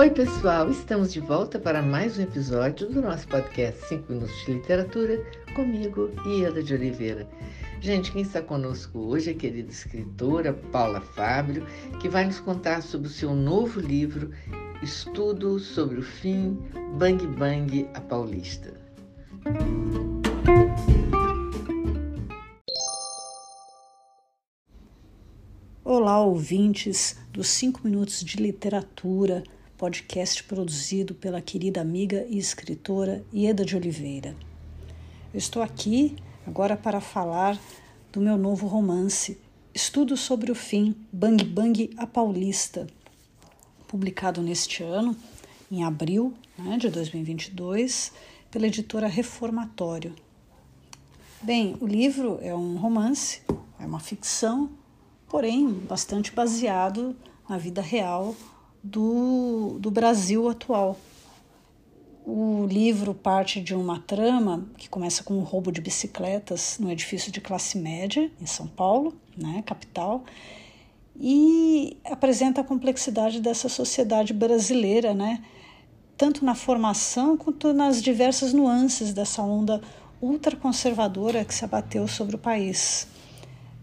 Oi, pessoal, estamos de volta para mais um episódio do nosso podcast 5 Minutos de Literatura, comigo, Ieda de Oliveira. Gente, quem está conosco hoje é a querida escritora Paula Fábio, que vai nos contar sobre o seu novo livro, Estudo sobre o Fim, Bang Bang, a Paulista. Olá, ouvintes dos 5 Minutos de Literatura, podcast produzido pela querida amiga e escritora Ieda de Oliveira. Eu estou aqui agora para falar do meu novo romance, Estudo sobre o Fim, Bang Bang a Paulista, publicado neste ano, em abril né, de 2022, pela editora Reformatório. Bem, o livro é um romance, é uma ficção porém bastante baseado na vida real do, do Brasil atual. O livro parte de uma trama que começa com um roubo de bicicletas no edifício de classe média em São Paulo, né, capital, e apresenta a complexidade dessa sociedade brasileira, né, tanto na formação quanto nas diversas nuances dessa onda ultraconservadora que se abateu sobre o país.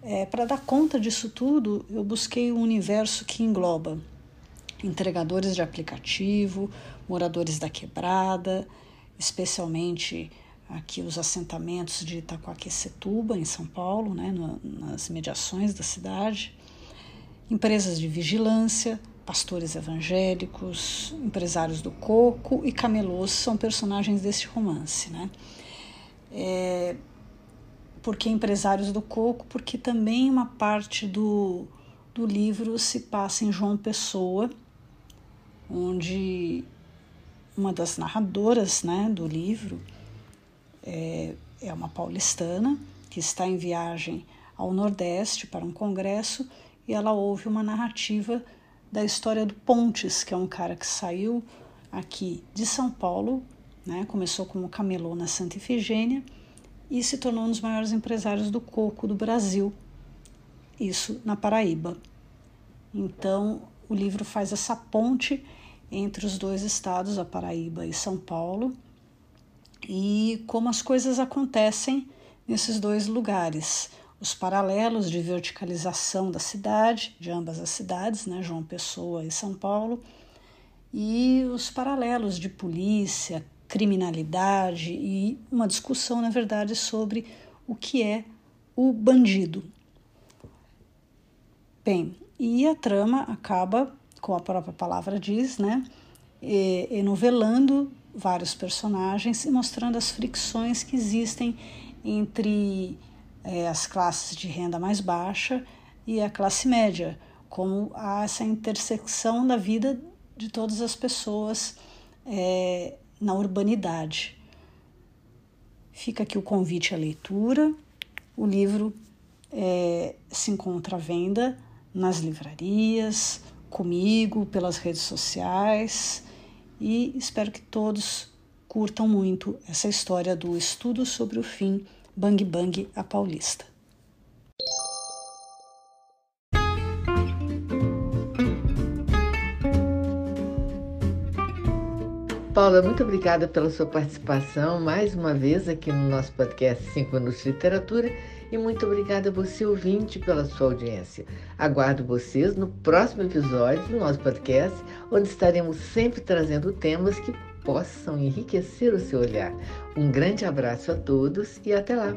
É, Para dar conta disso tudo, eu busquei um universo que engloba entregadores de aplicativo, moradores da quebrada, especialmente aqui os assentamentos de Itacoaquecetuba, em São Paulo, né, nas mediações da cidade, empresas de vigilância, pastores evangélicos, empresários do coco e camelôs são personagens deste romance. Né? É, porque empresários do coco, porque também uma parte do, do livro se passa em João Pessoa, onde uma das narradoras né, do livro é, é uma paulistana que está em viagem ao Nordeste para um congresso e ela ouve uma narrativa da história do Pontes, que é um cara que saiu aqui de São Paulo, né, começou como camelô na Santa Ifigênia e se tornou um dos maiores empresários do coco do Brasil, isso na Paraíba. Então, o livro faz essa ponte entre os dois estados, a Paraíba e São Paulo, e como as coisas acontecem nesses dois lugares. Os paralelos de verticalização da cidade, de ambas as cidades, né, João Pessoa e São Paulo, e os paralelos de polícia, criminalidade e uma discussão, na verdade, sobre o que é o bandido. Bem, e a trama acaba, como a própria palavra diz, né, enovelando vários personagens e mostrando as fricções que existem entre é, as classes de renda mais baixa e a classe média, como há essa intersecção da vida de todas as pessoas é, na urbanidade. Fica aqui o convite à leitura. O livro é, se encontra à venda nas livrarias, comigo, pelas redes sociais e espero que todos curtam muito essa história do estudo sobre o fim Bang Bang a Paulista. Paula, muito obrigada pela sua participação mais uma vez aqui no nosso podcast 5 Minutos de Literatura e muito obrigada a você, ouvinte, pela sua audiência. Aguardo vocês no próximo episódio do nosso podcast, onde estaremos sempre trazendo temas que possam enriquecer o seu olhar. Um grande abraço a todos e até lá!